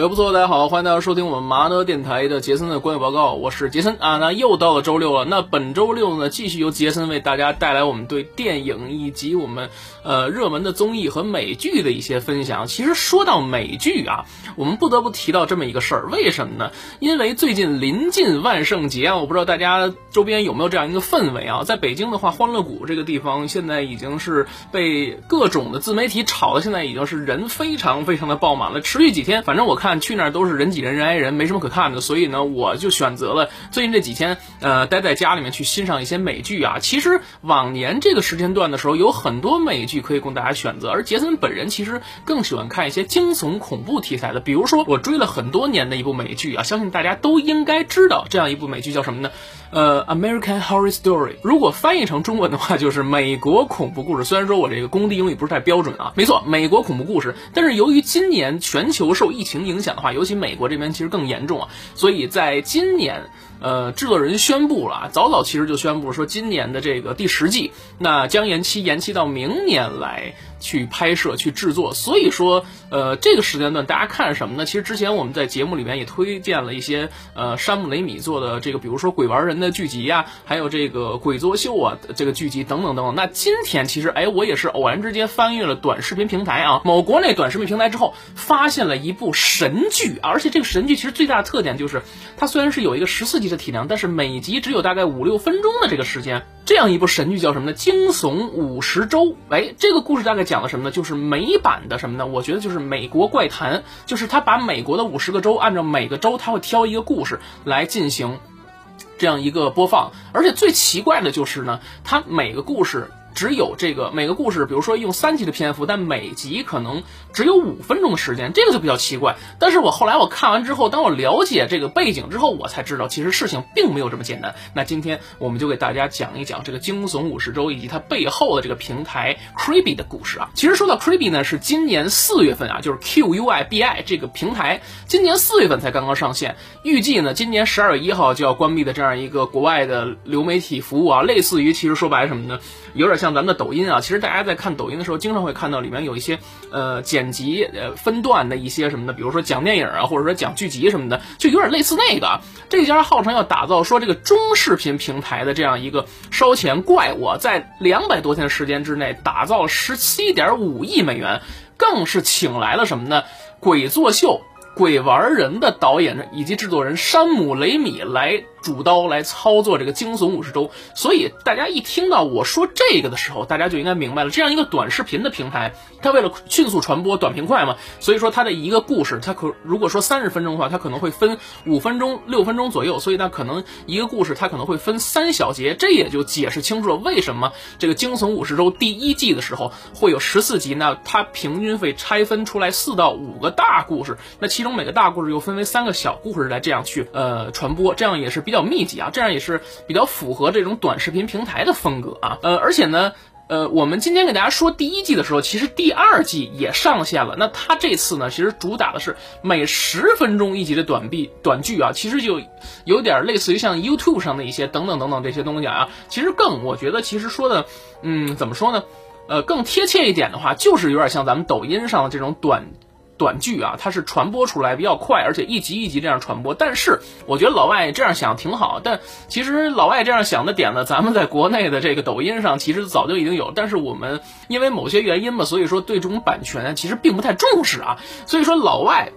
哎，不错，大家好，欢迎大家收听我们麻呢电台的杰森的观影报告，我是杰森啊。那又到了周六了，那本周六呢，继续由杰森为大家带来我们对电影以及我们呃热门的综艺和美剧的一些分享。其实说到美剧啊，我们不得不提到这么一个事儿，为什么呢？因为最近临近万圣节啊，我不知道大家周边有没有这样一个氛围啊。在北京的话，欢乐谷这个地方现在已经是被各种的自媒体炒的，现在已经是人非常非常的爆满了，持续几天，反正我看。去那儿都是人挤人，人挨人，没什么可看的，所以呢，我就选择了最近这几天，呃，待在家里面去欣赏一些美剧啊。其实往年这个时间段的时候，有很多美剧可以供大家选择，而杰森本人其实更喜欢看一些惊悚恐怖题材的。比如说，我追了很多年的一部美剧啊，相信大家都应该知道这样一部美剧叫什么呢？呃，《American Horror Story》，如果翻译成中文的话，就是美国恐怖故事。虽然说我这个工地英语不是太标准啊，没错，美国恐怖故事。但是由于今年全球受疫情影响的话，尤其美国这边其实更严重啊，所以在今年。呃，制作人宣布了，早早其实就宣布说，今年的这个第十季，那将延期，延期到明年来去拍摄、去制作。所以说，呃，这个时间段大家看什么呢？其实之前我们在节目里面也推荐了一些，呃，山姆雷米做的这个，比如说《鬼玩人》的剧集呀，还有这个《鬼作秀》啊这个剧集等等等等。那今天其实，哎，我也是偶然之间翻阅了短视频平台啊，某国内短视频平台之后，发现了一部神剧，而且这个神剧其实最大的特点就是，它虽然是有一个十四集。的体量，但是每集只有大概五六分钟的这个时间，这样一部神剧叫什么呢？惊悚五十周。哎，这个故事大概讲了什么呢？就是美版的什么呢？我觉得就是美国怪谈，就是他把美国的五十个州，按照每个州他会挑一个故事来进行这样一个播放，而且最奇怪的就是呢，他每个故事。只有这个每个故事，比如说用三集的篇幅，但每集可能只有五分钟的时间，这个就比较奇怪。但是我后来我看完之后，当我了解这个背景之后，我才知道其实事情并没有这么简单。那今天我们就给大家讲一讲这个惊悚五十周以及它背后的这个平台 Creepy 的故事啊。其实说到 Creepy 呢，是今年四月份啊，就是 Q U I B I 这个平台今年四月份才刚刚上线，预计呢今年十二月一号就要关闭的这样一个国外的流媒体服务啊，类似于其实说白了什么呢？有点像咱们的抖音啊，其实大家在看抖音的时候，经常会看到里面有一些呃剪辑呃分段的一些什么的，比如说讲电影啊，或者说讲剧集什么的，就有点类似那个。这家号称要打造说这个中视频平台的这样一个烧钱怪物，在两百多天时间之内打造了十七点五亿美元，更是请来了什么呢？鬼作秀、鬼玩人的导演以及制作人山姆雷米来。主刀来操作这个惊悚五十周，所以大家一听到我说这个的时候，大家就应该明白了，这样一个短视频的平台，它为了迅速传播、短平快嘛，所以说它的一个故事，它可如果说三十分钟的话，它可能会分五分钟、六分钟左右，所以那可能一个故事它可能会分三小节，这也就解释清楚了为什么这个惊悚五十周第一季的时候会有十四集，那它平均会拆分出来四到五个大故事，那其中每个大故事又分为三个小故事来这样去呃传播，这样也是。比较密集啊，这样也是比较符合这种短视频平台的风格啊。呃，而且呢，呃，我们今天给大家说第一季的时候，其实第二季也上线了。那它这次呢，其实主打的是每十分钟一集的短剧短剧啊，其实就有点类似于像 YouTube 上的一些等等等等这些东西啊。其实更我觉得，其实说的，嗯，怎么说呢？呃，更贴切一点的话，就是有点像咱们抖音上的这种短。短剧啊，它是传播出来比较快，而且一集一集这样传播。但是我觉得老外这样想挺好，但其实老外这样想的点呢，咱们在国内的这个抖音上其实早就已经有，但是我们因为某些原因嘛，所以说对这种版权其实并不太重视啊。所以说老外。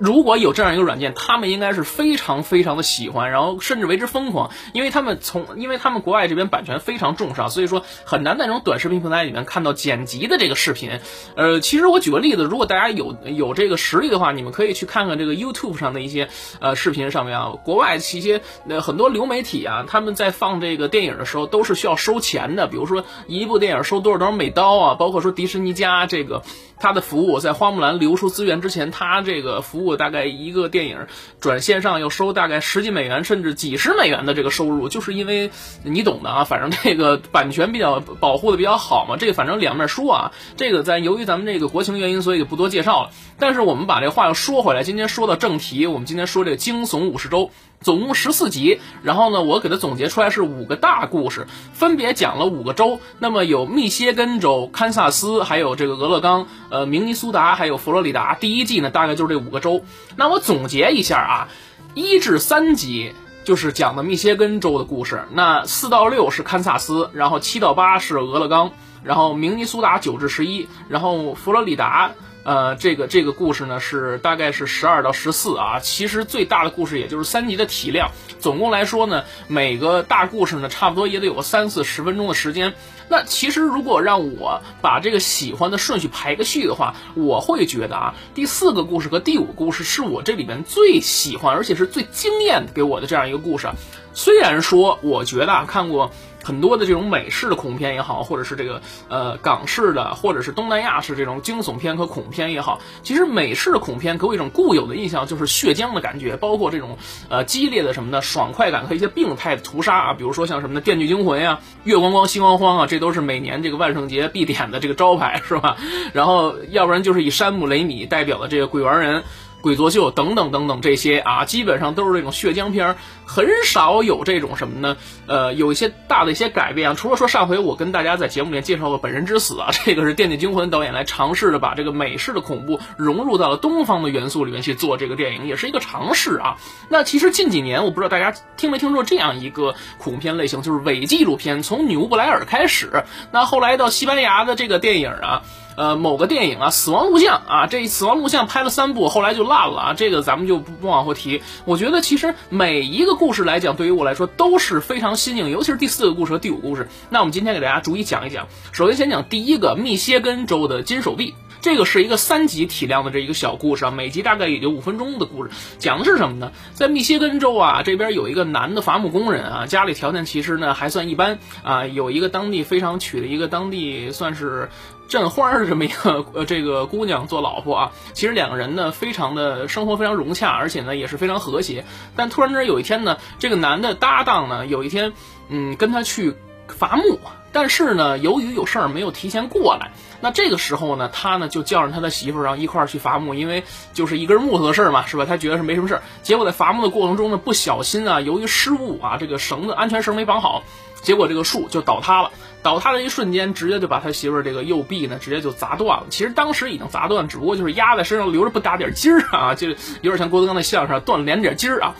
如果有这样一个软件，他们应该是非常非常的喜欢，然后甚至为之疯狂，因为他们从，因为他们国外这边版权非常重视啊，所以说很难在这种短视频平台里面看到剪辑的这个视频。呃，其实我举个例子，如果大家有有这个实力的话，你们可以去看看这个 YouTube 上的一些呃视频上面啊，国外一些呃很多流媒体啊，他们在放这个电影的时候都是需要收钱的，比如说一部电影收多少多少美刀啊，包括说迪士尼加这个它的服务，在花木兰流出资源之前，它这个服务。大概一个电影转线上要收大概十几美元甚至几十美元的这个收入，就是因为你懂的啊，反正这个版权比较保护的比较好嘛。这个反正两面说啊，这个在由于咱们这个国情原因，所以就不多介绍了。但是我们把这话又说回来，今天说到正题，我们今天说这个惊悚五十周。总共十四集，然后呢，我给它总结出来是五个大故事，分别讲了五个州。那么有密歇根州、堪萨斯，还有这个俄勒冈、呃明尼苏达，还有佛罗里达。第一季呢，大概就是这五个州。那我总结一下啊，一至三集就是讲的密歇根州的故事，那四到六是堪萨斯，然后七到八是俄勒冈，然后明尼苏达九至十一，然后佛罗里达。呃，这个这个故事呢是大概是十二到十四啊，其实最大的故事也就是三集的体量，总共来说呢，每个大故事呢差不多也得有个三四十分钟的时间。那其实如果让我把这个喜欢的顺序排个序的话，我会觉得啊，第四个故事和第五个故事是我这里面最喜欢而且是最惊艳给我的这样一个故事。虽然说我觉得啊，看过。很多的这种美式的恐怖片也好，或者是这个呃港式的，或者是东南亚式这种惊悚片和恐怖片也好，其实美式的恐怖片给我一种固有的印象，就是血浆的感觉，包括这种呃激烈的什么的爽快感和一些病态的屠杀啊，比如说像什么的《电锯惊魂》呀，《月光光心慌慌》啊，这都是每年这个万圣节必点的这个招牌，是吧？然后要不然就是以山姆雷米代表的这个鬼玩人。鬼作秀等等等等这些啊，基本上都是这种血浆片，很少有这种什么呢？呃，有一些大的一些改变啊。除了说上回我跟大家在节目里面介绍过《本人之死》啊，这个是电锯惊魂导演来尝试的把这个美式的恐怖融入到了东方的元素里面去做这个电影，也是一个尝试啊。那其实近几年我不知道大家听没听说过这样一个恐怖片类型，就是伪纪录片，从纽布莱尔开始，那后来到西班牙的这个电影啊。呃，某个电影啊，《死亡录像》啊，这《死亡录像》拍了三部，后来就烂了啊，这个咱们就不不往后提。我觉得其实每一个故事来讲，对于我来说都是非常新颖，尤其是第四个故事和第五故事。那我们今天给大家逐一讲一讲。首先先讲第一个，密歇根州的金手臂，这个是一个三集体量的这一个小故事啊，每集大概也就五分钟的故事，讲的是什么呢？在密歇根州啊，这边有一个男的伐木工人啊，家里条件其实呢还算一般啊，有一个当地非常娶的一个当地算是。镇花是这么一个呃这个姑娘做老婆啊，其实两个人呢非常的生活非常融洽，而且呢也是非常和谐。但突然之间有一天呢，这个男的搭档呢有一天嗯跟他去伐木，但是呢由于有事儿没有提前过来，那这个时候呢他呢就叫上他的媳妇儿，然后一块儿去伐木，因为就是一根木头的事儿嘛，是吧？他觉得是没什么事儿。结果在伐木的过程中呢不小心啊，由于失误啊，这个绳子安全绳没绑好，结果这个树就倒塌了。倒塌的一瞬间，直接就把他媳妇儿这个右臂呢，直接就砸断了。其实当时已经砸断，只不过就是压在身上留着不打点筋儿啊，就有点像郭德纲的相声断了连点筋儿啊。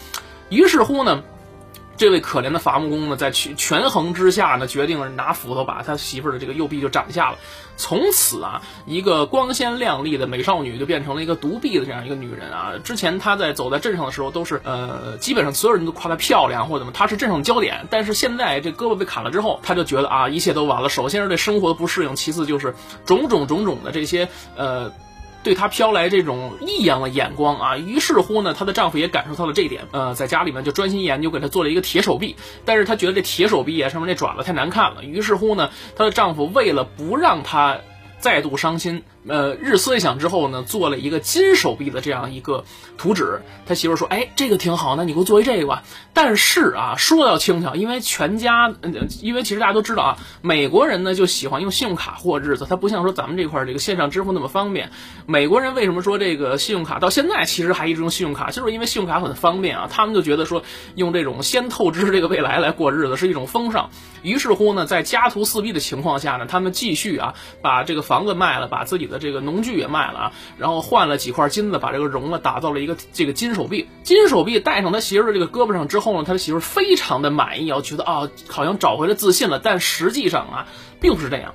于是乎呢。这位可怜的伐木工呢，在权权衡之下呢，决定拿斧头把他媳妇儿的这个右臂就斩下了。从此啊，一个光鲜亮丽的美少女就变成了一个独臂的这样一个女人啊。之前她在走在镇上的时候，都是呃，基本上所有人都夸她漂亮或者怎么，她是镇上的焦点。但是现在这胳膊被砍了之后，她就觉得啊，一切都完了。首先是对生活的不适应，其次就是种种种种的这些呃。对她飘来这种异样的眼光啊，于是乎呢，她的丈夫也感受到了这一点，呃，在家里面就专心研究，给她做了一个铁手臂。但是她觉得这铁手臂啊上面那爪子太难看了，于是乎呢，她的丈夫为了不让她再度伤心。呃，日思夜想之后呢，做了一个金手臂的这样一个图纸。他媳妇说：“哎，这个挺好，那你给我做一这个吧。”但是啊，说到轻巧，因为全家，因为其实大家都知道啊，美国人呢就喜欢用信用卡过日子，他不像说咱们这块这个线上支付那么方便。美国人为什么说这个信用卡到现在其实还一直用信用卡，就是因为信用卡很方便啊。他们就觉得说用这种先透支这个未来来过日子是一种风尚。于是乎呢，在家徒四壁的情况下呢，他们继续啊把这个房子卖了，把自己的这个农具也卖了啊，然后换了几块金子，把这个融了，打造了一个这个金手臂。金手臂戴上他媳妇的这个胳膊上之后呢，他的媳妇非常的满意啊，觉得啊好像找回了自信了。但实际上啊，并不是这样。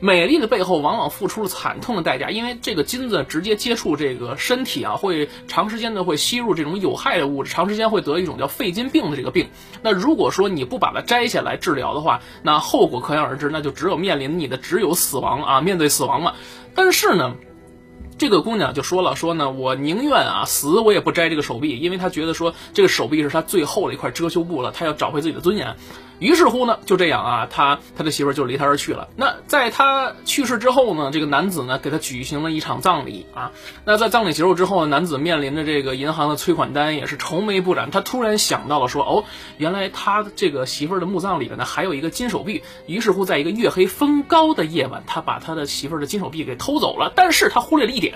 美丽的背后往往付出了惨痛的代价，因为这个金子直接接触这个身体啊，会长时间的会吸入这种有害的物质，长时间会得一种叫肺金病的这个病。那如果说你不把它摘下来治疗的话，那后果可想而知，那就只有面临你的只有死亡啊，面对死亡嘛。但是呢。这个姑娘就说了，说呢，我宁愿啊死，我也不摘这个手臂，因为她觉得说这个手臂是她最后的一块遮羞布了，她要找回自己的尊严。于是乎呢，就这样啊，他他的媳妇就离他而去了。那在他去世之后呢，这个男子呢给他举行了一场葬礼啊。那在葬礼结束之后呢，男子面临着这个银行的催款单，也是愁眉不展。他突然想到了说，哦，原来他这个媳妇的墓葬里边呢还有一个金手臂。于是乎，在一个月黑风高的夜晚，他把他的媳妇的金手臂给偷走了。但是他忽略了一点。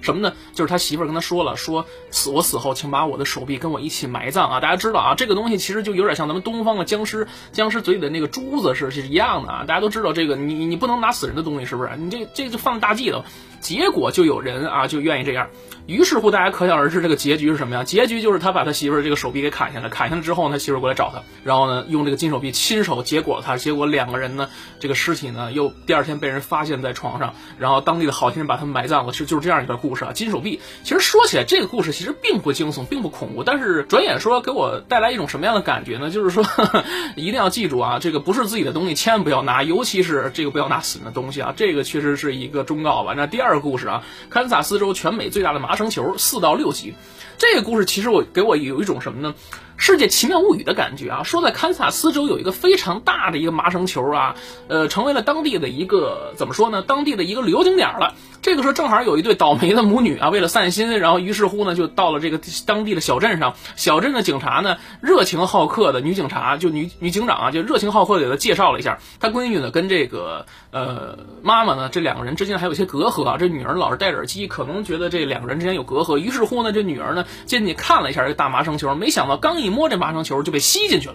什么呢？就是他媳妇儿跟他说了，说死我死后，请把我的手臂跟我一起埋葬啊！大家知道啊，这个东西其实就有点像咱们东方的僵尸，僵尸嘴里的那个珠子是是一样的啊！大家都知道这个，你你不能拿死人的东西，是不是？你这这就放大忌了。结果就有人啊，就愿意这样。于是乎，大家可想而知，这个结局是什么呀？结局就是他把他媳妇儿这个手臂给砍下来，砍下来之后，他媳妇儿过来找他，然后呢，用这个金手臂亲手结果了他，结果两个人呢，这个尸体呢，又第二天被人发现在床上，然后当地的好心人把他们埋葬了，是就是这样一段故事啊。金手臂，其实说起来，这个故事其实并不惊悚，并不恐怖，但是转眼说给我带来一种什么样的感觉呢？就是说，一定要记住啊，这个不是自己的东西，千万不要拿，尤其是这个不要拿死人的东西啊，这个确实是一个忠告吧。那第二个故事啊，堪萨斯州全美最大的马麻绳球，四到。六级，这个故事其实我给我有一种什么呢？世界奇妙物语的感觉啊！说在堪萨斯州有一个非常大的一个麻绳球啊，呃，成为了当地的一个怎么说呢？当地的一个旅游景点了。这个时候正好有一对倒霉的母女啊，为了散心，然后于是乎呢，就到了这个当地的小镇上。小镇的警察呢，热情好客的女警察，就女女警长啊，就热情好客的给她介绍了一下，她闺女呢跟这个呃妈妈呢，这两个人之间还有一些隔阂啊。这女儿老是戴着耳机，可能觉得这两个人之间有隔阂。于是乎呢，这女儿呢进去看了一下这个大麻绳球，没想到刚一摸这麻绳球就被吸进去了。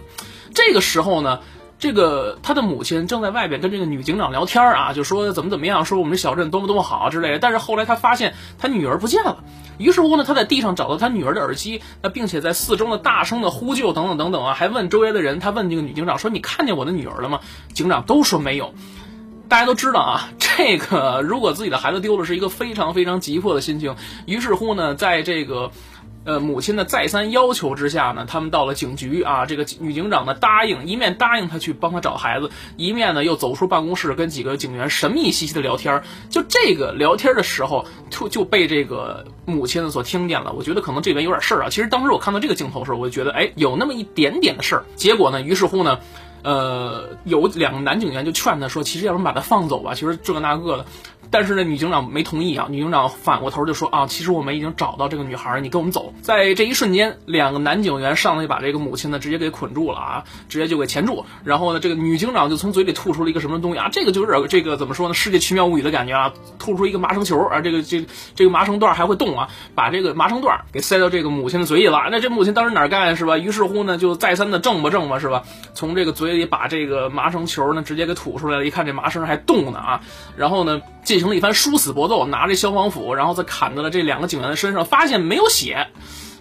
这个时候呢。这个他的母亲正在外边跟这个女警长聊天啊，就说怎么怎么样，说我们这小镇多么多么好之类的。但是后来他发现他女儿不见了，于是乎呢，他在地上找到他女儿的耳机，那并且在四周呢大声的呼救等等等等啊，还问周围的人，他问这个女警长说：“你看见我的女儿了吗？”警长都说没有。大家都知道啊，这个如果自己的孩子丢了，是一个非常非常急迫的心情。于是乎呢，在这个。呃，母亲的再三要求之下呢，他们到了警局啊。这个女警长呢答应，一面答应他去帮他找孩子，一面呢又走出办公室跟几个警员神秘兮兮的聊天。就这个聊天的时候，就就被这个母亲所听见了。我觉得可能这边有点事儿啊。其实当时我看到这个镜头的时候，我就觉得哎，有那么一点点的事儿。结果呢，于是乎呢，呃，有两个男警员就劝他说，其实要不然把他放走吧。其实这个那个的。但是呢，女警长没同意啊。女警长反过头就说啊，其实我们已经找到这个女孩，你跟我们走。在这一瞬间，两个男警员上来把这个母亲呢直接给捆住了啊，直接就给钳住。然后呢，这个女警长就从嘴里吐出了一个什么东西啊，这个就有点这个怎么说呢？世界奇妙物语的感觉啊，吐出一个麻绳球啊，这个这这个麻绳段还会动啊，把这个麻绳段给塞到这个母亲的嘴里了。那这母亲当时哪干是吧？于是乎呢，就再三的挣吧挣吧是吧？从这个嘴里把这个麻绳球呢直接给吐出来了，一看这麻绳还动呢啊，然后呢。进行了一番殊死搏斗，拿着消防斧，然后再砍在了这两个警员的身上，发现没有血。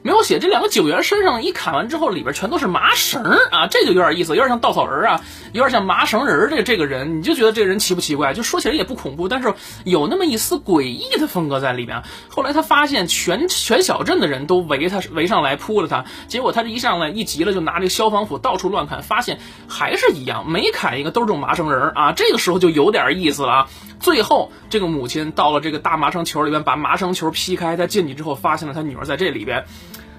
没有写这两个警员身上一砍完之后，里边全都是麻绳啊，这就有点意思，有点像稻草人啊，有点像麻绳人这这个人，你就觉得这个人奇不奇怪？就说起来也不恐怖，但是有那么一丝诡异的风格在里面。后来他发现全全小镇的人都围他围上来扑了他，结果他这一上来一急了就拿这个消防斧到处乱砍，发现还是一样，每砍一个都是这种麻绳人啊，这个时候就有点意思了啊。最后这个母亲到了这个大麻绳球里边，把麻绳球劈开，他进去之后发现了他女儿在这里边。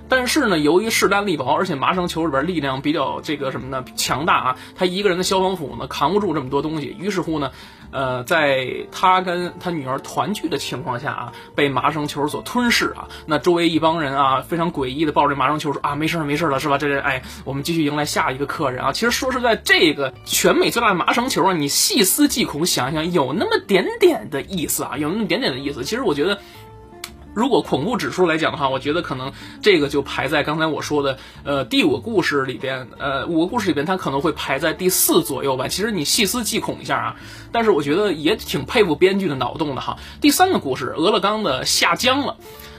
但是呢，由于势单力薄，而且麻绳球里边力量比较这个什么呢强大啊，他一个人的消防斧呢扛不住这么多东西。于是乎呢，呃，在他跟他女儿团聚的情况下啊，被麻绳球所吞噬啊。那周围一帮人啊，非常诡异的抱着麻绳球说啊，没事，没事了，是吧？这人哎，我们继续迎来下一个客人啊。其实说实在，这个全美最大的麻绳球啊，你细思极恐，想一想有那么点点的意思啊，有那么点点的意思。其实我觉得。如果恐怖指数来讲的话，我觉得可能这个就排在刚才我说的呃第五个故事里边，呃五个故事里边它可能会排在第四左右吧。其实你细思极恐一下啊，但是我觉得也挺佩服编剧的脑洞的哈。第三个故事，俄勒冈的下江了。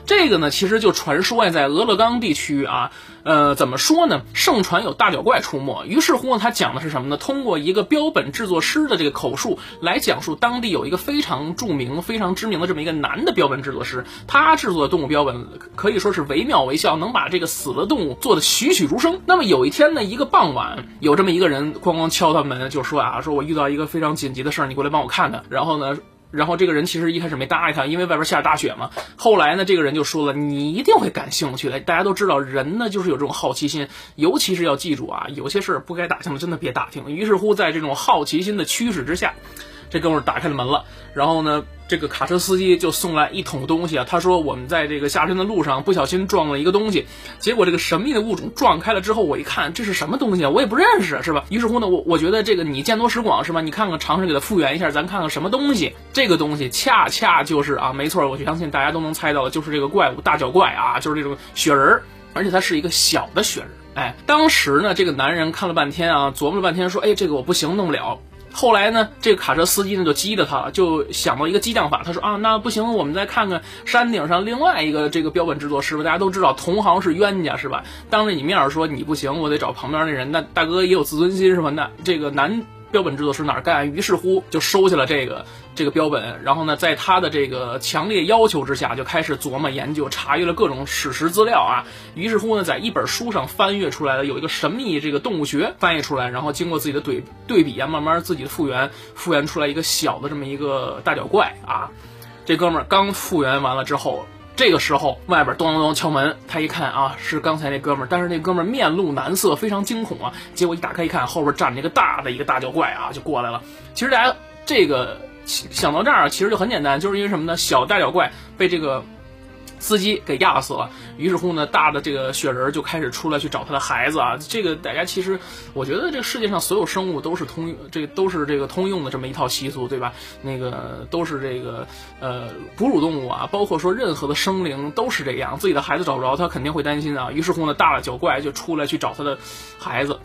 这个呢，其实就传说呀，在俄勒冈地区啊，呃，怎么说呢？盛传有大脚怪出没。于是乎呢，他讲的是什么呢？通过一个标本制作师的这个口述来讲述，当地有一个非常著名、非常知名的这么一个男的标本制作师，他制作的动物标本可以说是惟妙惟肖，能把这个死的动物做的栩栩如生。那么有一天呢，一个傍晚，有这么一个人咣咣敲他门，就说啊，说我遇到一个非常紧急的事儿，你过来帮我看看。然后呢？然后这个人其实一开始没搭理他，因为外边下着大雪嘛。后来呢，这个人就说了：“你一定会感兴趣的。”大家都知道，人呢就是有这种好奇心，尤其是要记住啊，有些事儿不该打听的，真的别打听。于是乎，在这种好奇心的驱使之下，这哥们儿打开了门了，然后呢，这个卡车司机就送来一桶东西啊。他说我们在这个下山的路上不小心撞了一个东西，结果这个神秘的物种撞开了之后，我一看这是什么东西啊？我也不认识，是吧？于是乎呢，我我觉得这个你见多识广是吧？你看看尝试给它复原一下，咱看看什么东西。这个东西恰恰就是啊，没错，我相信大家都能猜到的，就是这个怪物大脚怪啊，就是这种雪人儿，而且它是一个小的雪人。哎，当时呢，这个男人看了半天啊，琢磨了半天，说：“哎，这个我不行，弄不了。”后来呢，这个卡车司机呢就激着他了，就想到一个激将法。他说：“啊，那不行，我们再看看山顶上另外一个这个标本制作师傅。大家都知道，同行是冤家，是吧？当着你面说你不行，我得找旁边那人。那大哥也有自尊心，是吧？那这个男。”标本制作师哪儿干？于是乎就收下了这个这个标本，然后呢，在他的这个强烈要求之下，就开始琢磨研究，查阅了各种史实资料啊。于是乎呢，在一本书上翻阅出来了有一个神秘这个动物学翻译出来，然后经过自己的对对比啊，慢慢自己复原，复原出来一个小的这么一个大脚怪啊。这哥们儿刚复原完了之后。这个时候，外边咚咚咚敲门，他一看啊，是刚才那哥们儿，但是那哥们儿面露难色，非常惊恐啊。结果一打开一看，后边站着一个大的一个大脚怪啊，就过来了。其实大家这个想到这儿，其实就很简单，就是因为什么呢？小大脚怪被这个。司机给压死了，于是乎呢，大的这个雪人就开始出来去找他的孩子啊。这个大家其实，我觉得这个世界上所有生物都是通，这个都是这个通用的这么一套习俗，对吧？那个都是这个呃哺乳动物啊，包括说任何的生灵都是这样，自己的孩子找不着，他肯定会担心啊。于是乎呢，大的脚怪就出来去找他的孩子，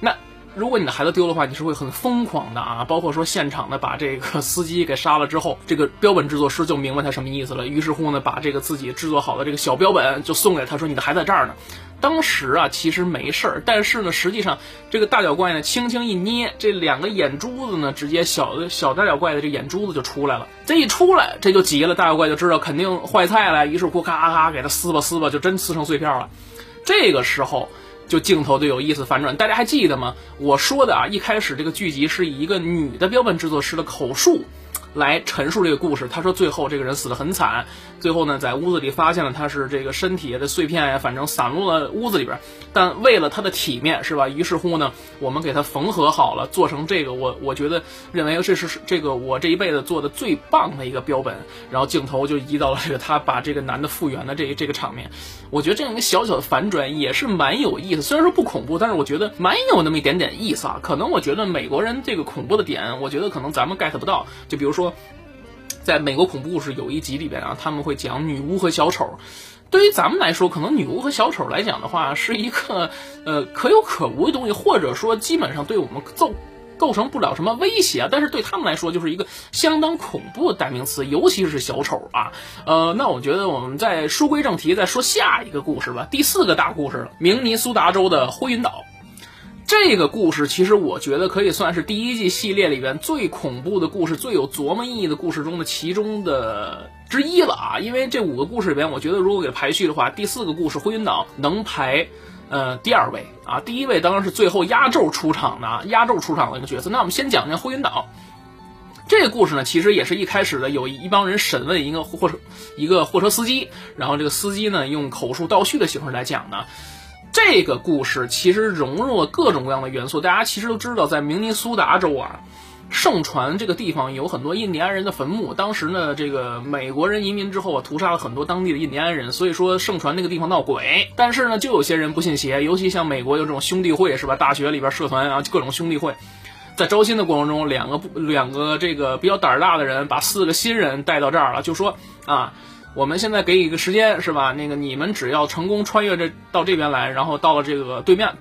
那。如果你的孩子丢的话，你是会很疯狂的啊！包括说现场的把这个司机给杀了之后，这个标本制作师就明白他什么意思了。于是乎呢，把这个自己制作好的这个小标本就送给他，说：“你的孩子在这儿呢。”当时啊，其实没事儿，但是呢，实际上这个大脚怪呢，轻轻一捏，这两个眼珠子呢，直接小小大脚怪的这眼珠子就出来了。这一出来，这就急了，大脚怪就知道肯定坏菜了，于是乎咔咔咔给他撕吧撕吧，就真撕成碎片了。这个时候。就镜头就有意思反转，大家还记得吗？我说的啊，一开始这个剧集是以一个女的标本制作师的口述。来陈述这个故事。他说，最后这个人死得很惨。最后呢，在屋子里发现了他是这个身体的碎片呀，反正散落了屋子里边。但为了他的体面，是吧？于是乎呢，我们给他缝合好了，做成这个。我我觉得认为这是这个我这一辈子做的最棒的一个标本。然后镜头就移到了这个他把这个男的复原的这这个场面。我觉得这样一个小小的反转也是蛮有意思。虽然说不恐怖，但是我觉得蛮有那么一点点意思啊。可能我觉得美国人这个恐怖的点，我觉得可能咱们 get 不到。就比如说。在美国恐怖故事有一集里边啊，他们会讲女巫和小丑。对于咱们来说，可能女巫和小丑来讲的话，是一个呃可有可无的东西，或者说基本上对我们构构成不了什么威胁啊。但是对他们来说，就是一个相当恐怖的代名词，尤其是小丑啊。呃，那我觉得我们再书归正题，再说下一个故事吧。第四个大故事，明尼苏达州的灰云岛。这个故事其实我觉得可以算是第一季系列里边最恐怖的故事、最有琢磨意义的故事中的其中的之一了啊！因为这五个故事里边，我觉得如果给排序的话，第四个故事灰云岛能排呃第二位啊，第一位当然是最后压轴出场的压轴出场的一个角色。那我们先讲讲灰云岛这个故事呢，其实也是一开始的有一帮人审问一个货车一个货车司机，然后这个司机呢用口述倒叙的形式来讲呢。这个故事其实融入了各种各样的元素。大家其实都知道，在明尼苏达州啊，盛传这个地方有很多印第安人的坟墓。当时呢，这个美国人移民之后啊，屠杀了很多当地的印第安人，所以说盛传那个地方闹鬼。但是呢，就有些人不信邪，尤其像美国有这种兄弟会是吧？大学里边社团啊，各种兄弟会，在招新的过程中，两个不两个这个比较胆儿大的人把四个新人带到这儿了，就说啊。我们现在给你一个时间是吧？那个你们只要成功穿越这到这边来，然后到了这个对面，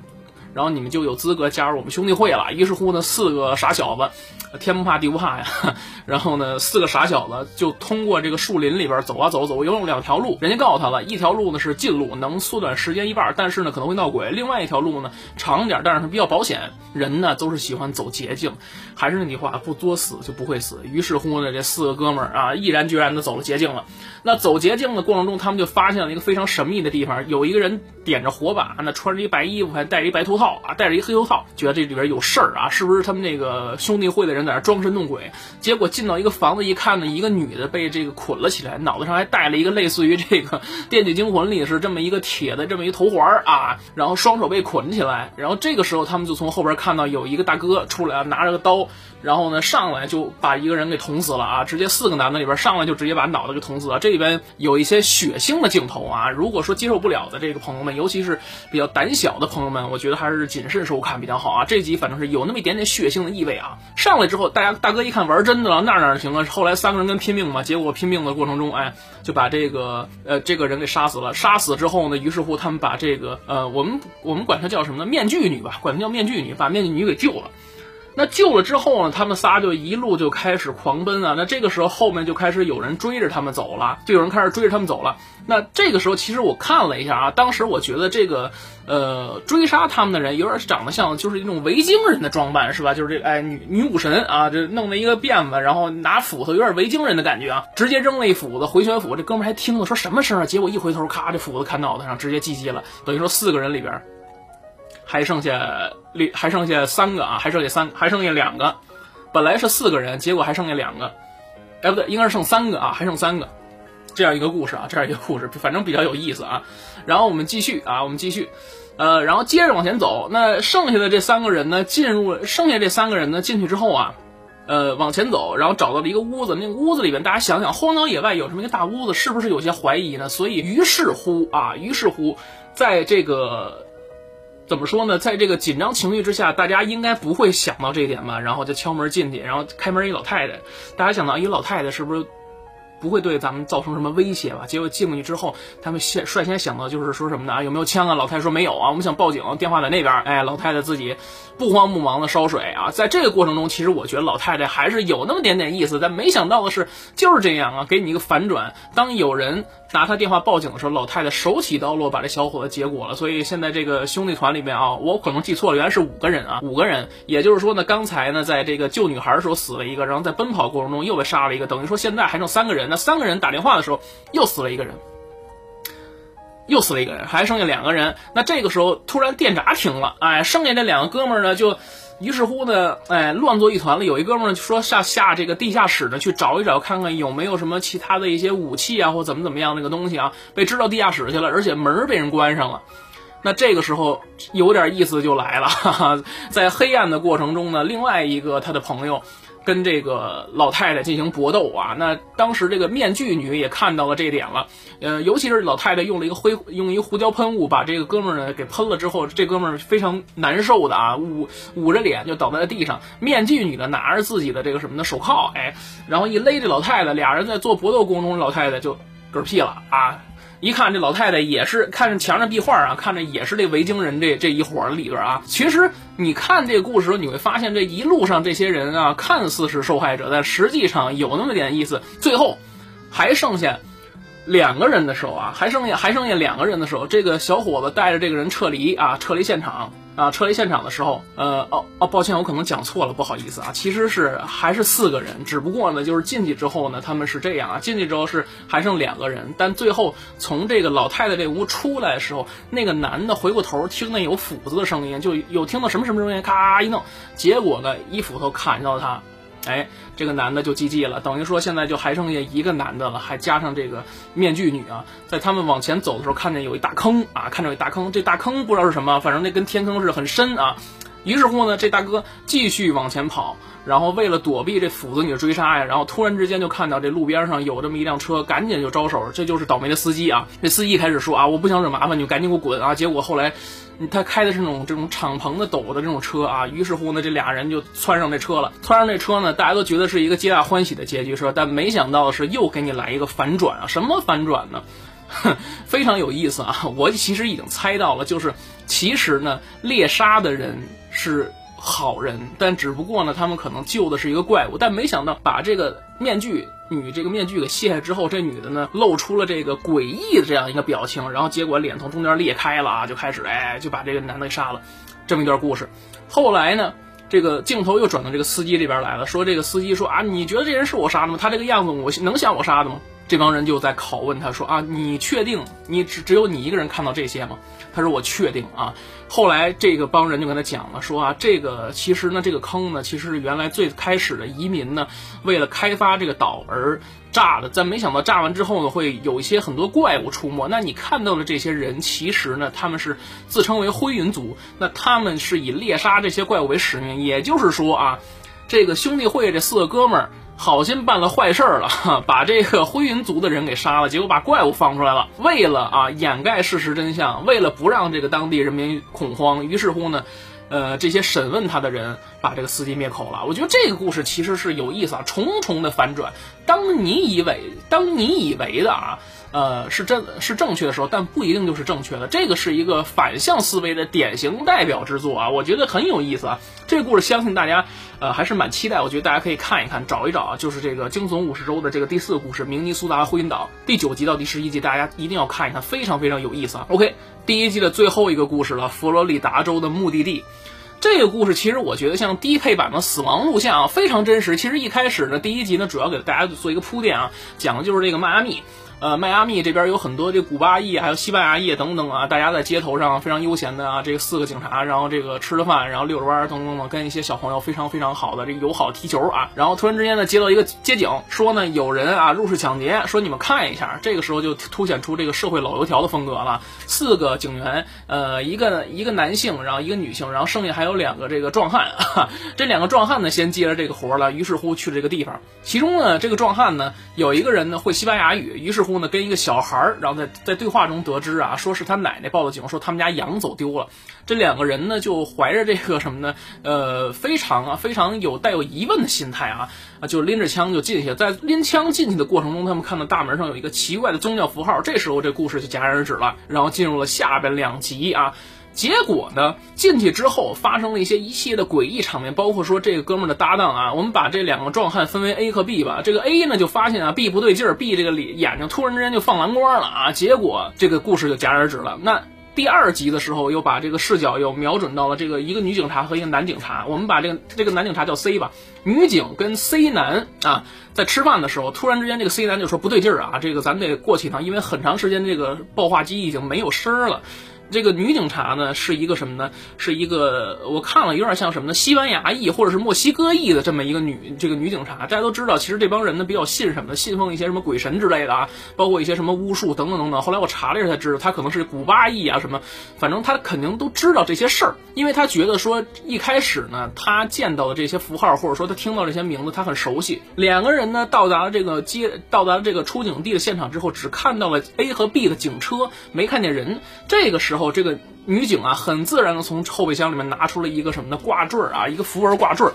然后你们就有资格加入我们兄弟会了。于是乎呢，四个傻小子。天不怕地不怕呀，然后呢，四个傻小子就通过这个树林里边走啊走走，有两条路，人家告诉他了，一条路呢是近路，能缩短时间一半，但是呢可能会闹鬼；另外一条路呢长点，但是比较保险。人呢都是喜欢走捷径，还是那句话，不作死就不会死。于是乎呢，这四个哥们儿啊，毅然决然的走了捷径了。那走捷径的过程中，他们就发现了一个非常神秘的地方，有一个人点着火把，那穿着一白衣服，还戴一白头套。套啊，戴着一黑头套，觉得这里边有事儿啊，是不是他们那个兄弟会的人在那装神弄鬼？结果进到一个房子一看呢，一个女的被这个捆了起来，脑袋上还戴了一个类似于这个《电锯惊魂》里是这么一个铁的这么一头环啊，然后双手被捆起来，然后这个时候他们就从后边看到有一个大哥出来啊，拿着个刀。然后呢，上来就把一个人给捅死了啊！直接四个男的里边上来就直接把脑袋给捅死了。这里边有一些血腥的镜头啊，如果说接受不了的这个朋友们，尤其是比较胆小的朋友们，我觉得还是是谨慎收看比较好啊。这集反正是有那么一点点血腥的意味啊。上来之后，大家大哥一看玩真的了，那哪行啊？后来三个人跟拼命嘛，结果拼命的过程中，哎，就把这个呃这个人给杀死了。杀死之后呢，于是乎他们把这个呃我们我们管他叫什么呢？面具女吧，管他叫面具女，把面具女给救了。那救了之后呢，他们仨就一路就开始狂奔啊。那这个时候后面就开始有人追着他们走了，就有人开始追着他们走了。那这个时候其实我看了一下啊，当时我觉得这个呃追杀他们的人有点长得像就是一种维京人的装扮是吧？就是这哎女女武神啊，这弄了一个辫子，然后拿斧头，有点维京人的感觉啊。直接扔了一斧子回旋斧，这哥们还听了说什么声啊？结果一回头，咔，这斧子砍脑袋上，直接击击了。等于说四个人里边。还剩下，还剩下三个啊，还剩下三，还剩下两个。本来是四个人，结果还剩下两个。哎，不对，应该是剩三个啊，还剩三个。这样一个故事啊，这样一个故事，反正比较有意思啊。然后我们继续啊，我们继续，呃，然后接着往前走。那剩下的这三个人呢，进入，剩下这三个人呢，进去之后啊，呃，往前走，然后找到了一个屋子。那个屋子里面，大家想想，荒郊野外有这么一个大屋子，是不是有些怀疑呢？所以，于是乎啊，于是乎，在这个。怎么说呢？在这个紧张情绪之下，大家应该不会想到这一点吧？然后就敲门进去，然后开门一老太太，大家想到一老太太是不是？不会对咱们造成什么威胁吧？结果进去之后，他们先率先想到就是说什么呢？啊，有没有枪啊？老太太说没有啊，我们想报警，电话在那边。哎，老太太自己不慌不忙的烧水啊。在这个过程中，其实我觉得老太太还是有那么点点意思，但没想到的是就是这样啊，给你一个反转。当有人拿他电话报警的时候，老太太手起刀落把这小伙子结果了。所以现在这个兄弟团里面啊，我可能记错了，原来是五个人啊，五个人。也就是说呢，刚才呢，在这个救女孩的时候死了一个，然后在奔跑过程中又被杀了一个，等于说现在还剩三个人。那三个人打电话的时候又死了一个人，又死了一个人，还剩下两个人。那这个时候突然电闸停了，哎，剩下这两个哥们呢就，于是乎呢，哎，乱作一团了。有一哥们儿说下下这个地下室呢去找一找，看看有没有什么其他的一些武器啊，或怎么怎么样那个东西啊，被支到地下室去了，而且门被人关上了。那这个时候有点意思就来了，在黑暗的过程中呢，另外一个他的朋友。跟这个老太太进行搏斗啊，那当时这个面具女也看到了这一点了，呃，尤其是老太太用了一个灰，用一个胡椒喷雾把这个哥们儿呢给喷了之后，这哥们儿非常难受的啊，捂捂着脸就倒在了地上。面具女呢拿着自己的这个什么的手铐，哎，然后一勒这老太太，俩人在做搏斗过程中，老太太就嗝屁了啊。一看这老太太也是看着墙上壁画啊，看着也是这维京人这这一伙里边啊。其实你看这个故事，你会发现这一路上这些人啊，看似是受害者，但实际上有那么点意思。最后还剩下两个人的时候啊，还剩下还剩下两个人的时候，这个小伙子带着这个人撤离啊，撤离现场。啊，撤离现场的时候，呃，哦哦，抱歉，我可能讲错了，不好意思啊。其实是还是四个人，只不过呢，就是进去之后呢，他们是这样啊，进去之后是还剩两个人，但最后从这个老太太这屋出来的时候，那个男的回过头听那有斧子的声音，就有听到什么什么声音，咔一弄，结果呢，一斧头砍到他。哎，这个男的就 GG 了，等于说现在就还剩下一个男的了，还加上这个面具女啊，在他们往前走的时候，看见有一大坑啊，看着有一大坑，这大坑不知道是什么，反正那跟天坑是，很深啊。于是乎呢，这大哥继续往前跑，然后为了躲避这斧子女的追杀呀，然后突然之间就看到这路边上有这么一辆车，赶紧就招手，这就是倒霉的司机啊。这司机开始说啊，我不想惹麻烦，你就赶紧给我滚啊。结果后来。他开的是那种这种敞篷的斗的这种车啊，于是乎呢，这俩人就窜上这车了。窜上这车呢，大家都觉得是一个皆大欢喜的结局，是吧？但没想到的是，又给你来一个反转啊！什么反转呢？哼，非常有意思啊！我其实已经猜到了，就是其实呢，猎杀的人是。好人，但只不过呢，他们可能救的是一个怪物，但没想到把这个面具女这个面具给卸下之后，这女的呢露出了这个诡异的这样一个表情，然后结果脸从中间裂开了啊，就开始哎就把这个男的给杀了，这么一段故事。后来呢，这个镜头又转到这个司机这边来了，说这个司机说啊，你觉得这人是我杀的吗？他这个样子，我能像我杀的吗？这帮人就在拷问他说啊，你确定你只只有你一个人看到这些吗？他说我确定啊。后来这个帮人就跟他讲了，说啊，这个其实呢，这个坑呢，其实是原来最开始的移民呢，为了开发这个岛而炸的。但没想到炸完之后呢，会有一些很多怪物出没。那你看到的这些人，其实呢，他们是自称为灰云族，那他们是以猎杀这些怪物为使命。也就是说啊，这个兄弟会这四个哥们儿。好心办了坏事了，把这个灰云族的人给杀了，结果把怪物放出来了。为了啊掩盖事实真相，为了不让这个当地人民恐慌，于是乎呢，呃，这些审问他的人把这个司机灭口了。我觉得这个故事其实是有意思啊，重重的反转。当你以为，当你以为的啊。呃，是正是正确的时候，但不一定就是正确的。这个是一个反向思维的典型代表之作啊，我觉得很有意思啊。这个故事相信大家呃还是蛮期待，我觉得大家可以看一看，找一找啊，就是这个惊悚五十周的这个第四个故事《明尼苏达灰云岛》第九集到第十一集，大家一定要看一看，非常非常有意思啊。OK，第一季的最后一个故事了，佛罗里达州的目的地。这个故事其实我觉得像低配版的《死亡录像啊》非常真实。其实一开始呢，第一集呢主要给大家做一个铺垫啊，讲的就是这个迈阿密。呃，迈阿密这边有很多这古巴裔，还有西班牙裔等等啊，大家在街头上非常悠闲的啊，这个四个警察，然后这个吃了饭，然后遛着弯等等等，跟一些小朋友非常非常好的这个友好踢球啊，然后突然之间呢接到一个接警，说呢有人啊入室抢劫，说你们看一下，这个时候就凸显出这个社会老油条的风格了。四个警员，呃，一个一个男性，然后一个女性，然后剩下还有两个这个壮汉，这两个壮汉呢先接了这个活了，于是乎去了这个地方，其中呢这个壮汉呢有一个人呢会西班牙语，于是。乎呢，跟一个小孩儿，然后在在对话中得知啊，说是他奶奶报的警，说他们家羊走丢了。这两个人呢，就怀着这个什么呢？呃，非常啊，非常有带有疑问的心态啊啊，就拎着枪就进去。在拎枪进去的过程中，他们看到大门上有一个奇怪的宗教符号。这时候，这故事就戛然而止了，然后进入了下边两集啊。结果呢，进去之后发生了一些一系列的诡异场面，包括说这个哥们儿的搭档啊，我们把这两个壮汉分为 A 和 B 吧。这个 A 呢就发现啊 B 不对劲儿，B 这个眼眼睛突然之间就放蓝光了啊，结果这个故事就戛然而止了。那第二集的时候又把这个视角又瞄准到了这个一个女警察和一个男警察，我们把这个这个男警察叫 C 吧，女警跟 C 男啊在吃饭的时候，突然之间这个 C 男就说不对劲儿啊，这个咱得过去一趟，因为很长时间这个报话机已经没有声了。这个女警察呢，是一个什么呢？是一个我看了有点像什么呢？西班牙裔或者是墨西哥裔的这么一个女这个女警察。大家都知道，其实这帮人呢比较信什么？信奉一些什么鬼神之类的啊，包括一些什么巫术等等等等。后来我查了一下才知道，她可能是古巴裔啊什么，反正她肯定都知道这些事儿，因为她觉得说一开始呢，她见到的这些符号或者说她听到这些名字，她很熟悉。两个人呢到达了这个街，到达了这个出警地的现场之后，只看到了 A 和 B 的警车，没看见人。这个时候。后这个女警啊，很自然的从后备箱里面拿出了一个什么的挂坠啊，一个符文挂坠。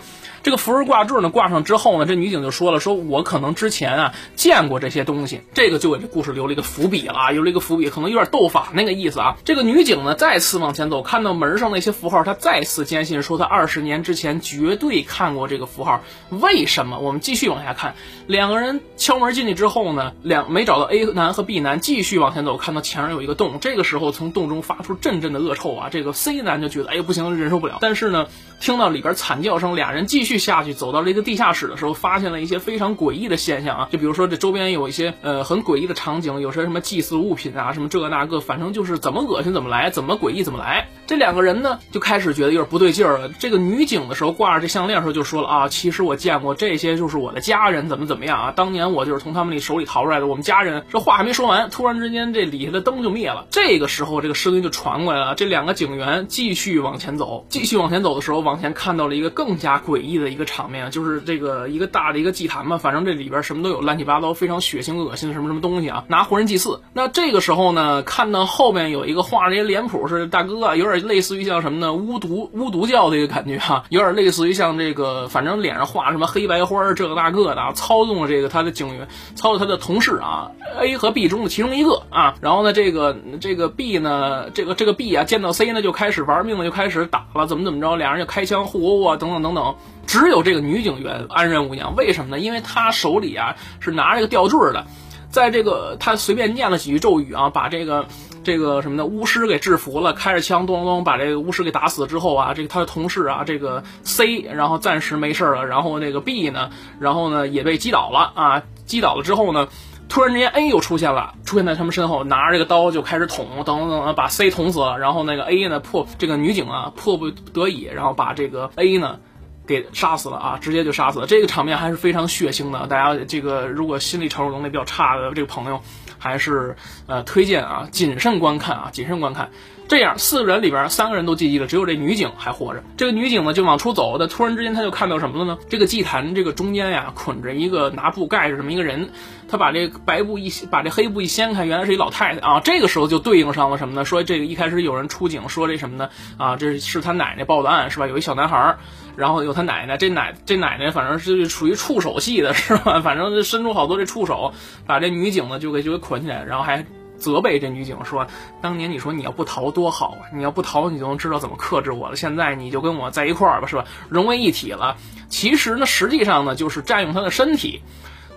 这个符文挂坠呢，挂上之后呢，这女警就说了，说我可能之前啊见过这些东西，这个就给这故事留了一个伏笔了，留了一个伏笔，可能有点斗法那个意思啊。这个女警呢，再次往前走，看到门上那些符号，她再次坚信说，她二十年之前绝对看过这个符号。为什么？我们继续往下看，两个人敲门进去之后呢，两没找到 A 男和 B 男，继续往前走，看到墙上有一个洞，这个时候从洞中发出阵阵的恶臭啊，这个 C 男就觉得哎不行，忍受不了，但是呢，听到里边惨叫声，俩人继续。下去走到了一个地下室的时候，发现了一些非常诡异的现象啊，就比如说这周边有一些呃很诡异的场景，有些什么祭祀物品啊，什么这个那个，反正就是怎么恶心怎么来，怎么诡异怎么来。这两个人呢就开始觉得有点不对劲儿了。这个女警的时候挂着这项链的时候就说了啊，其实我见过这些，就是我的家人，怎么怎么怎么样啊？当年我就是从他们那手里逃出来的，我们家人。这话还没说完，突然之间这里下的灯就灭了。这个时候这个声音就传过来了，这两个警员继续往前走，继续往前走的时候，往前看到了一个更加诡异的一个场面就。是这个一个大的一个祭坛嘛，反正这里边什么都有，乱七八糟，非常血腥恶心的什么什么东西啊，拿活人祭祀。那这个时候呢，看到后面有一个画这些脸谱是大哥，有点类似于像什么呢？巫毒巫毒教的一个感觉啊，有点类似于像这个，反正脸上画什么黑白花这个那个的，操纵了这个他的警员，操纵他的同事啊，A 和 B 中的其中一个啊。然后呢，这个这个 B 呢，这个这个 B 啊，见到 C 呢就开始玩命了，就开始打了，怎么怎么着，俩人就开枪互殴啊，等等等等。只有这个女警员安然无恙，为什么呢？因为她手里啊是拿着个吊坠的，在这个她随便念了几句咒语啊，把这个这个什么的巫师给制服了，开着枪咚咚咚把这个巫师给打死之后啊，这个他的同事啊，这个 C 然后暂时没事了，然后那个 B 呢，然后呢也被击倒了啊，击倒了之后呢。突然之间 A 又出现了，出现在他们身后，拿着这个刀就开始捅，等等等，把 C 捅死了。然后那个 A 呢，迫这个女警啊，迫不得已，然后把这个 A 呢给杀死了啊，直接就杀死了。这个场面还是非常血腥的。大家这个如果心理承受能力比较差的这个朋友，还是呃推荐啊，谨慎观看啊，谨慎观看。这样四个人里边三个人都记忆了，只有这女警还活着。这个女警呢就往出走，但突然之间她就看到什么了呢？这个祭坛这个中间呀捆着一个拿布盖着这么一个人，她把这白布一把这黑布一掀开，原来是一老太太啊。这个时候就对应上了什么呢？说这个一开始有人出警说这什么呢？啊，这是他奶奶报的案是吧？有一小男孩，然后有他奶奶，这奶这奶奶反正是属于触手系的 是吧？反正就伸出好多这触手，把这女警呢就给就给捆起来，然后还。责备这女警说：“当年你说你要不逃多好啊！你要不逃，你就能知道怎么克制我了。现在你就跟我在一块儿吧，是吧？融为一体了。其实呢，实际上呢，就是占用他的身体。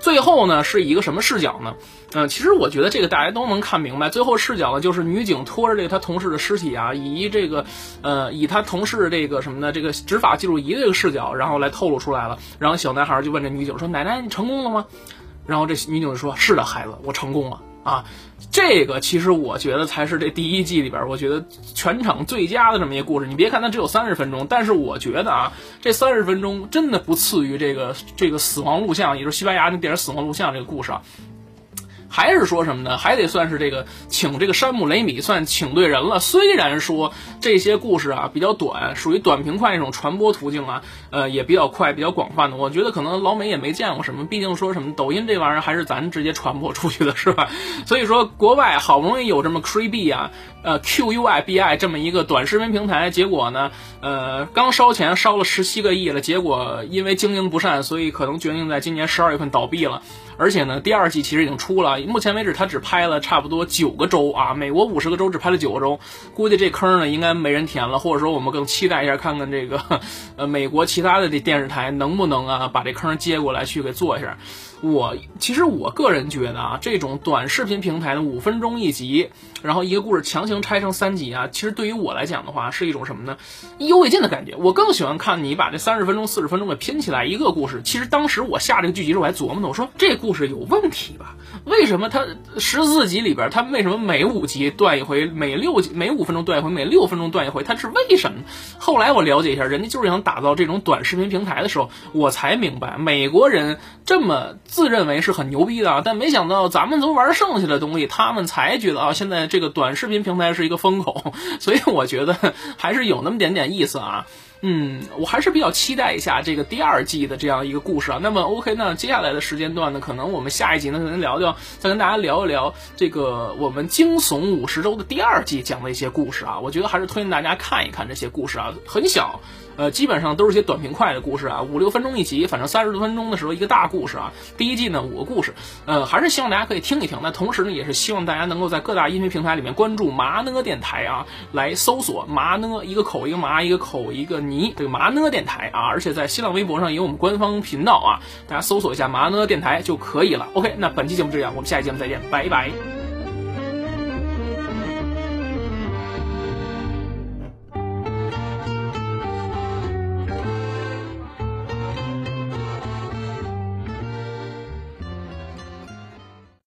最后呢，是一个什么视角呢？嗯，其实我觉得这个大家都能看明白。最后视角呢，就是女警拖着这个她同事的尸体啊，以这个呃，以她同事这个什么呢？这个执法记录仪这个视角，然后来透露出来了。然后小男孩就问这女警说：‘奶奶，你成功了吗？’然后这女警说：‘是的，孩子，我成功了。’啊。”这个其实我觉得才是这第一季里边，我觉得全场最佳的这么一个故事。你别看它只有三十分钟，但是我觉得啊，这三十分钟真的不次于这个这个死亡录像，也就是西班牙那电影《死亡录像》这个故事啊。还是说什么呢？还得算是这个请这个山姆雷米算请对人了。虽然说这些故事啊比较短，属于短平快那种传播途径啊，呃也比较快、比较广泛的。我觉得可能老美也没见过什么，毕竟说什么抖音这玩意儿还是咱直接传播出去的，是吧？所以说国外好不容易有这么 c r e e b 啊，呃 Q U I B I 这么一个短视频平台，结果呢，呃刚烧钱烧了十七个亿了，结果因为经营不善，所以可能决定在今年十二月份倒闭了。而且呢，第二季其实已经出了，目前为止它只拍了差不多九个州啊，美国五十个州只拍了九个州，估计这坑呢应该没人填了，或者说我们更期待一下，看看这个呃 美国其他的这电视台能不能啊把这坑接过来去给做一下。我其实我个人觉得啊，这种短视频平台的五分钟一集，然后一个故事强行拆成三集啊，其实对于我来讲的话，是一种什么呢？意犹未尽的感觉。我更喜欢看你把这三十分钟、四十分钟给拼起来一个故事。其实当时我下这个剧集时候，我还琢磨呢，我说这故事有问题吧？为什么它十四集里边，它为什么每五集断一回，每六每五分钟断一回，每六分钟断一回？它是为什么？后来我了解一下，人家就是想打造这种短视频平台的时候，我才明白美国人这么。自认为是很牛逼的啊，但没想到咱们都玩剩下的东西，他们才觉得啊，现在这个短视频平台是一个风口，所以我觉得还是有那么点点意思啊。嗯，我还是比较期待一下这个第二季的这样一个故事啊。那么 OK，那接下来的时间段呢，可能我们下一集呢，可能聊聊，再跟大家聊一聊这个我们惊悚五十周的第二季讲的一些故事啊。我觉得还是推荐大家看一看这些故事啊，很小。呃，基本上都是些短平快的故事啊，五六分钟一集，反正三十多分钟的时候一个大故事啊。第一季呢五个故事，呃，还是希望大家可以听一听。那同时呢，也是希望大家能够在各大音频平台里面关注麻呢电台啊，来搜索麻呢一个口一个麻一个口一个泥这个麻呢电台啊。而且在新浪微博上有我们官方频道啊，大家搜索一下麻呢电台就可以了。OK，那本期节目就这样，我们下期节目再见，拜拜。